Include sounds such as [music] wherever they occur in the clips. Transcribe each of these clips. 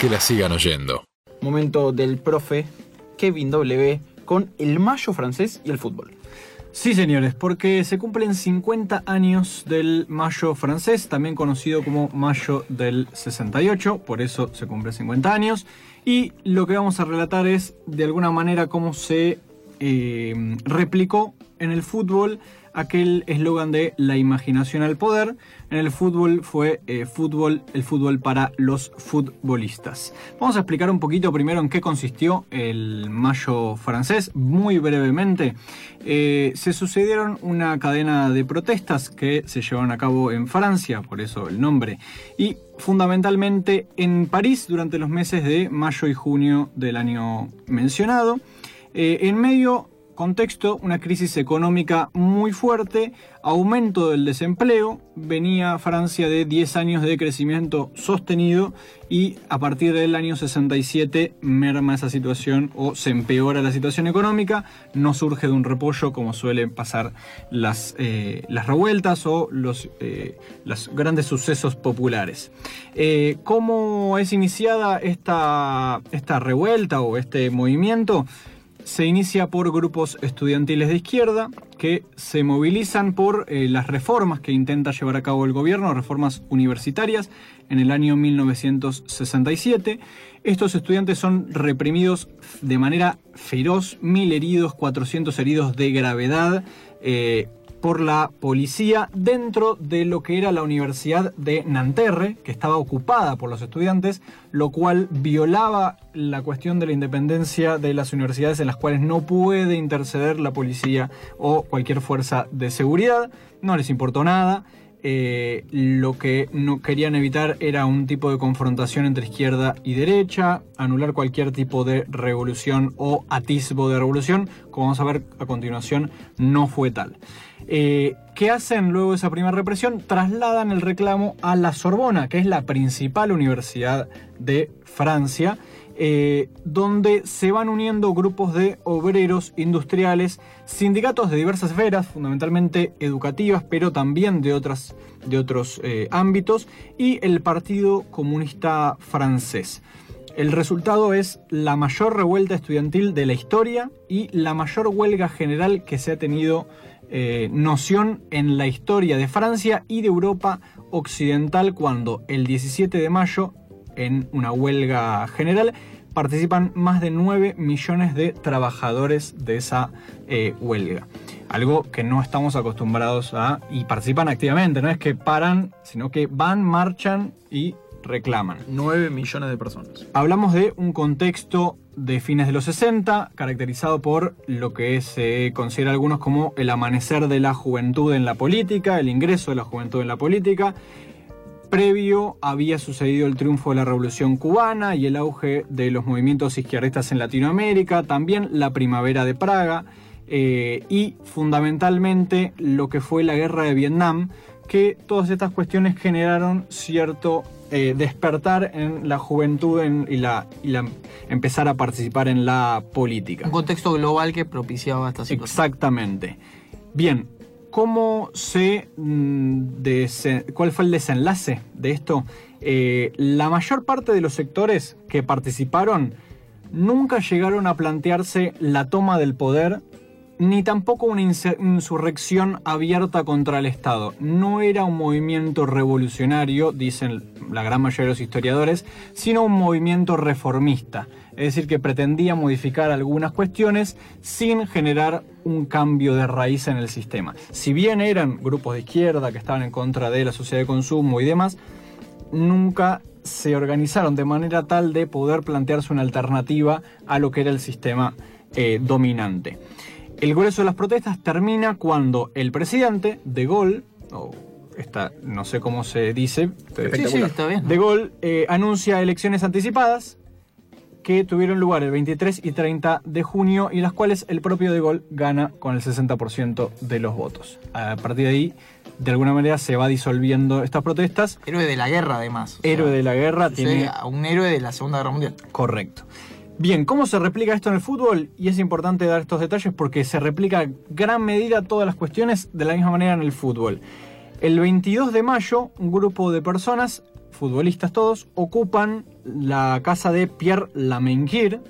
que la sigan oyendo. Momento del profe Kevin W con el mayo francés y el fútbol. Sí, señores, porque se cumplen 50 años del Mayo francés, también conocido como Mayo del 68, por eso se cumple 50 años. Y lo que vamos a relatar es, de alguna manera, cómo se eh, replicó en el fútbol aquel eslogan de la imaginación al poder. En el fútbol fue eh, fútbol, el fútbol para los futbolistas. Vamos a explicar un poquito primero en qué consistió el Mayo francés, muy brevemente. Eh, se sucedieron una cadena de protestas que se llevaron a cabo en Francia, por eso el nombre, y fundamentalmente en París durante los meses de mayo y junio del año mencionado. Eh, en medio contexto, una crisis económica muy fuerte, aumento del desempleo, venía Francia de 10 años de crecimiento sostenido y a partir del año 67 merma esa situación o se empeora la situación económica, no surge de un repollo como suelen pasar las, eh, las revueltas o los, eh, los, grandes sucesos populares. Eh, ¿Cómo es iniciada esta, esta revuelta o este movimiento? Se inicia por grupos estudiantiles de izquierda que se movilizan por eh, las reformas que intenta llevar a cabo el gobierno, reformas universitarias, en el año 1967. Estos estudiantes son reprimidos de manera feroz, mil heridos, 400 heridos de gravedad. Eh, por la policía dentro de lo que era la Universidad de Nanterre, que estaba ocupada por los estudiantes, lo cual violaba la cuestión de la independencia de las universidades en las cuales no puede interceder la policía o cualquier fuerza de seguridad. No les importó nada. Eh, lo que no querían evitar era un tipo de confrontación entre izquierda y derecha, anular cualquier tipo de revolución o atisbo de revolución, como vamos a ver a continuación, no fue tal. Eh, ¿Qué hacen luego de esa primera represión? Trasladan el reclamo a la Sorbona, que es la principal universidad de Francia, eh, donde se van uniendo grupos de obreros industriales, sindicatos de diversas esferas, fundamentalmente educativas, pero también de, otras, de otros eh, ámbitos, y el Partido Comunista Francés. El resultado es la mayor revuelta estudiantil de la historia y la mayor huelga general que se ha tenido eh, noción en la historia de Francia y de Europa occidental cuando el 17 de mayo, en una huelga general, participan más de 9 millones de trabajadores de esa eh, huelga. Algo que no estamos acostumbrados a y participan activamente, no es que paran, sino que van, marchan y reclaman. 9 millones de personas. Hablamos de un contexto de fines de los 60, caracterizado por lo que se considera algunos como el amanecer de la juventud en la política, el ingreso de la juventud en la política. Previo había sucedido el triunfo de la Revolución cubana y el auge de los movimientos izquierdistas en Latinoamérica, también la primavera de Praga eh, y fundamentalmente lo que fue la guerra de Vietnam, que todas estas cuestiones generaron cierto eh, despertar en la juventud y, la, empezar a participar en la política. Un contexto global que propiciaba esta situación. Exactamente. Bien, ¿cómo se, mm, ¿cuál fue el desenlace de esto? Eh, la mayor parte de los sectores que participaron nunca llegaron a plantearse la toma del poder ni tampoco una insurrección abierta contra el Estado. No era un movimiento revolucionario, dicen la gran mayoría de los historiadores, sino un movimiento reformista. Es decir, que pretendía modificar algunas cuestiones sin generar un cambio de raíz en el sistema. Si bien eran grupos de izquierda que estaban en contra de la sociedad de consumo y demás, nunca se organizaron de manera tal de poder plantearse una alternativa a lo que era el sistema eh, dominante. El grueso de las protestas termina cuando el presidente, De Gaulle, o esta, no sé cómo se dice, De Gaulle eh, anuncia elecciones anticipadas que tuvieron lugar el 23 y 30 de junio y las cuales el propio De Gaulle gana con el 60% de los votos. A partir de ahí, de alguna manera se va disolviendo estas protestas. Héroe de la guerra, además. Héroe de la guerra. Tiene... un héroe de la Segunda Guerra Mundial. Correcto. Bien, ¿cómo se replica esto en el fútbol? Y es importante dar estos detalles porque se replica en gran medida todas las cuestiones de la misma manera en el fútbol. El 22 de mayo, un grupo de personas futbolistas todos, ocupan la casa de Pierre Lamenguir,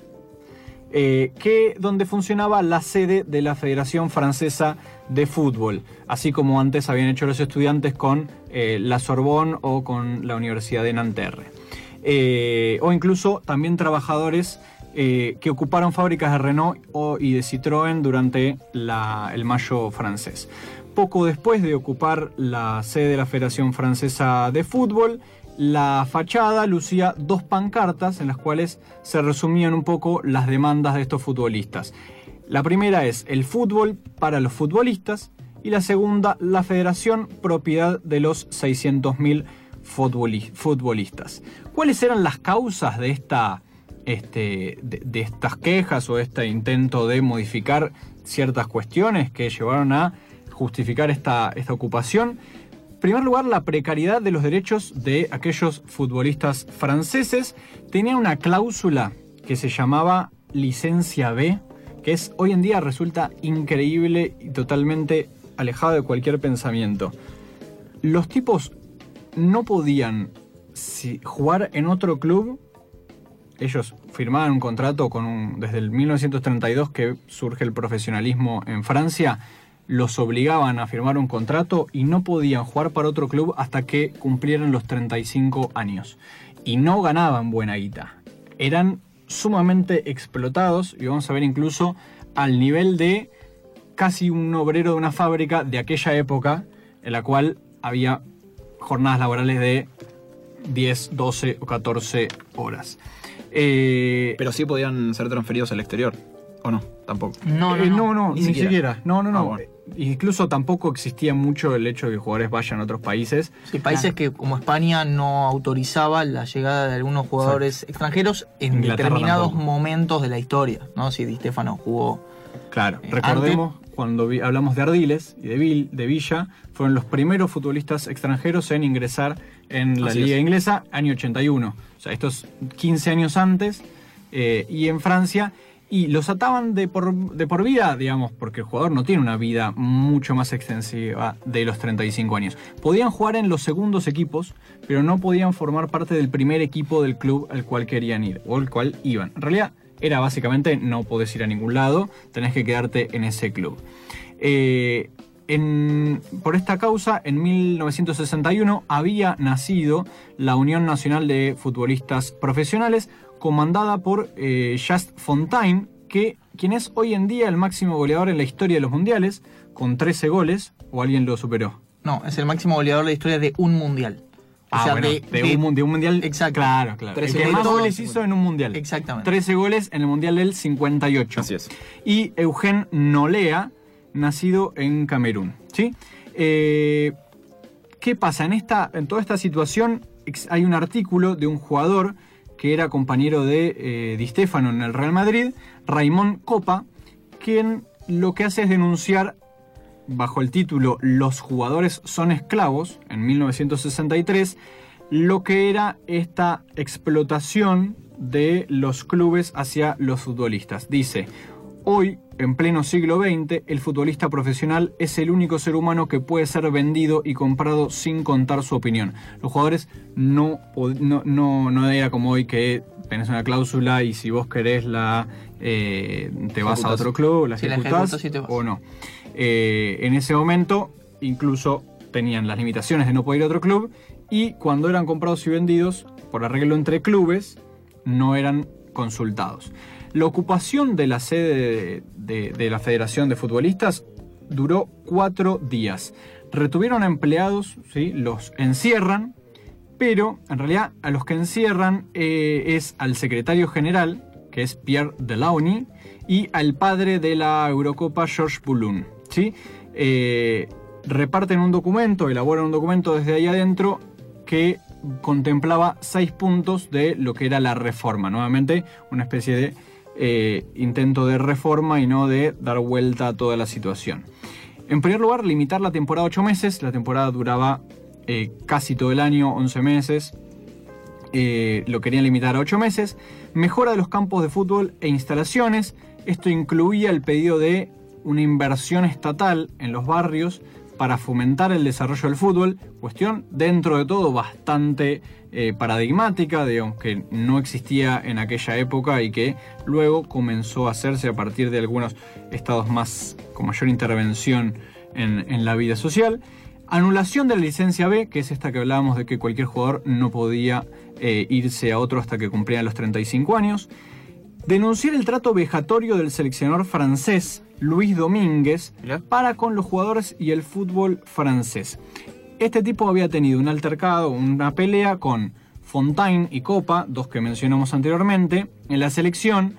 eh, que, donde funcionaba la sede de la Federación Francesa de Fútbol, así como antes habían hecho los estudiantes con eh, la Sorbonne o con la Universidad de Nanterre. Eh, o incluso también trabajadores que ocuparon fábricas de Renault y de Citroën durante el Mayo francés. Poco después de ocupar la sede de la Federación Francesa de Fútbol, la fachada lucía dos pancartas en las cuales se resumían un poco las demandas de estos futbolistas. La primera es el fútbol para los futbolistas y la segunda la federación propiedad de los 600.000 futbolistas. ¿Cuáles eran las causas de, esta, este, de, estas quejas o este intento de modificar ciertas cuestiones que llevaron a justificar esta, esta ocupación? En primer lugar, la precariedad de los derechos de aquellos futbolistas franceses tenía una cláusula que se llamaba licencia B, que es hoy en día resulta increíble y totalmente alejado de cualquier pensamiento. Los tipos no podían jugar en otro club. Ellos firmaban un contrato con un, desde el 1932 que surge el profesionalismo en Francia los obligaban a firmar un contrato y no podían jugar para otro club hasta que cumplieran los 35 años. Y no ganaban buena guita. Eran sumamente explotados y vamos a ver incluso al nivel de casi un obrero de una fábrica de aquella época en la cual había jornadas laborales de 10, 12 o 14 horas. Eh, Pero sí podían ser transferidos al exterior, ¿o no? Tampoco. No, no, eh, no, ni, siquiera. No, no, no. Ah, incluso tampoco existía mucho el hecho de que jugadores vayan a otros países. Sí, países que como España no autorizaba la llegada de algunos jugadores extranjeros en determinados momentos de la historia, ¿no? Si Di Stefano jugó. Claro, eh, recordemos cuando hablamos de Ardiles y de, de, Villa, fueron los primeros futbolistas extranjeros en ingresar en la liga inglesa, año 81. O sea, estos 15 años antes. Eh, y en Francia y los ataban de por, de por vida, digamos, porque el jugador no tiene una vida mucho más extensiva de los 35 años. Podían jugar en los segundos equipos, pero no podían formar parte del primer equipo del club al cual querían ir o al cual iban. En realidad era básicamente no podés ir a ningún lado, tenés que quedarte en ese club. Eh, por esta causa, en 1961 había nacido la Unión Nacional de Futbolistas Profesionales, comandada por eh, Just Fontaine, que, quien es hoy en día el máximo goleador en la historia de los mundiales, con 13 goles, o alguien lo superó. No, es el máximo goleador de la historia de un mundial. Ah, de, un, mundial. Exacto. Claro, claro. El que más goles hizo en un mundial. Exactamente. 13 goles en el mundial del 58. Así es. Y Eugen Nolea, nacido en Camerún. ¿sí? Eh, ¿Qué pasa? En, esta, en toda esta situación hay un artículo de un jugador que era compañero de eh, Di Stefano en el Real Madrid, Raimón Copa, quien lo que hace es denunciar bajo el título Los jugadores son esclavos, en 1963, lo que era esta explotación de los clubes hacia los futbolistas. Dice, hoy en pleno siglo XX, el futbolista profesional es el único ser humano que puede ser vendido y comprado sin contar su opinión. Los jugadores no, no, no, era como hoy que tenés una cláusula y si vos querés la eh, te vas a otro club, la ejecutás o no. Eh, en ese momento incluso tenían las limitaciones de no poder ir a otro club y cuando eran comprados y vendidos por arreglo entre clubes no eran consultados. La ocupación de la sede de, la Federación de Futbolistas duró cuatro días. Retuvieron empleados, ¿sí? los encierran, pero en realidad a los que encierran eh, es al secretario general, que es Pierre Delaunay, y al padre de la Eurocopa, Georges Boulogne. ¿sí? Eh, reparten un documento, elaboran un documento desde ahí adentro que contemplaba seis puntos de lo que era la reforma. Nuevamente, una especie de eh, intento de reforma y no de dar vuelta a toda la situación. En primer lugar, limitar la temporada a 8 meses. La temporada duraba eh, casi todo el año, 11 meses. Eh, lo querían limitar a 8 meses. Mejora de los campos de fútbol e instalaciones. Esto incluía el pedido de una inversión estatal en los barrios para fomentar el desarrollo del fútbol, cuestión dentro de todo bastante eh, paradigmática, digamos que no existía en aquella época y que luego comenzó a hacerse a partir de algunos estados más con mayor intervención en, la vida social. Anulación de la licencia B, que es esta que hablábamos de que cualquier jugador no podía eh, irse a otro hasta que cumplía los 35 años. Denunciar el trato vejatorio del seleccionador francés Luis Domínguez para con los jugadores y el fútbol francés. Este tipo había tenido un altercado, una pelea con Fontaine y Copa, dos que mencionamos anteriormente, en la selección.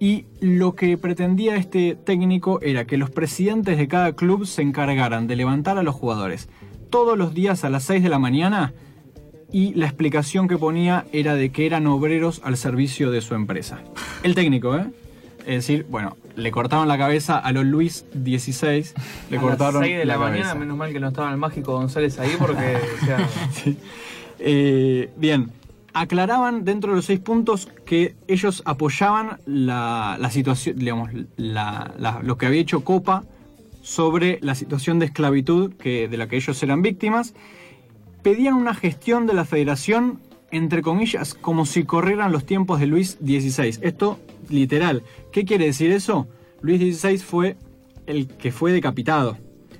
Y lo que pretendía este técnico era que los presidentes de cada club se encargaran de levantar a los jugadores todos los días a las 6 de la mañana y la explicación que ponía era de que eran obreros al servicio de su empresa. El técnico, ¿eh? Es decir, bueno, le cortaron la cabeza a los Luis XVI. Le a cortaron las 6 de la, mañana, menos mal que no estaba el mágico González ahí porque. [laughs] Eh, bien, aclaraban dentro de los seis puntos que ellos apoyaban la, situación, digamos, lo que había hecho Copa sobre la situación de esclavitud que, de la que ellos eran víctimas. Pedían una gestión de la federación, entre comillas, como si corrieran los tiempos de Luis XVI. Esto literal. ¿Qué quiere decir eso? Luis XVI fue el que fue decapitado.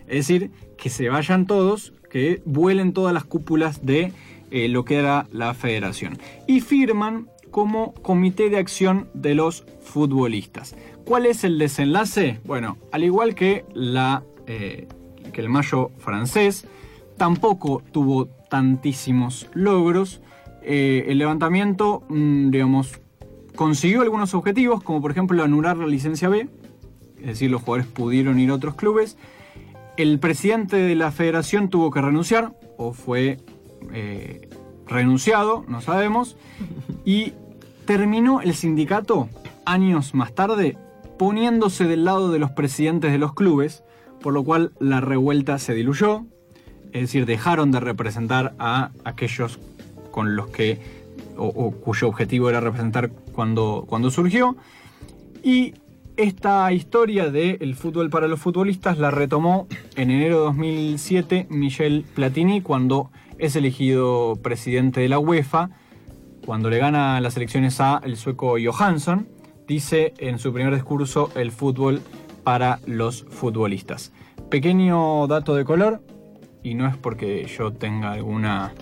Es decir, que se vayan todos, que vuelen todas las cúpulas de eh, lo que era la federación. Y firman como comité de acción de los futbolistas. ¿Cuál es el desenlace? Bueno, al igual que, la, eh, que el mayo francés, tampoco tuvo tantísimos logros. Eh, el levantamiento, mm, digamos, consiguió algunos objetivos, como por ejemplo anular la licencia B, es decir, los jugadores pudieron ir a otros clubes. El presidente de la federación tuvo que renunciar, o fue eh, renunciado, no sabemos, y terminó el sindicato años más tarde poniéndose del lado de los presidentes de los clubes, por lo cual la revuelta se diluyó, es decir, dejaron de representar a aquellos con los que, o, cuyo objetivo era representar cuando, cuando surgió. Y esta historia del fútbol para los futbolistas la retomó en enero de 2007 Michel Platini cuando es elegido presidente de la UEFA, cuando le gana las elecciones a el sueco Johansson, dice en su primer discurso el fútbol para los futbolistas. Pequeño dato de color, y no es porque yo tenga alguna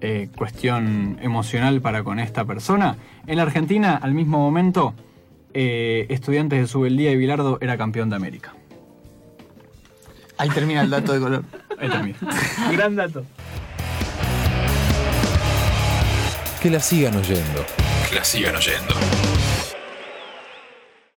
eh, cuestión emocional para con esta persona. En la Argentina, al mismo momento, eh, Estudiantes de Subeldía y Bilardo era campeón de América. Ahí termina el dato de color. [laughs] Ahí termina. [laughs] Gran dato. Que la sigan oyendo. Que la sigan oyendo.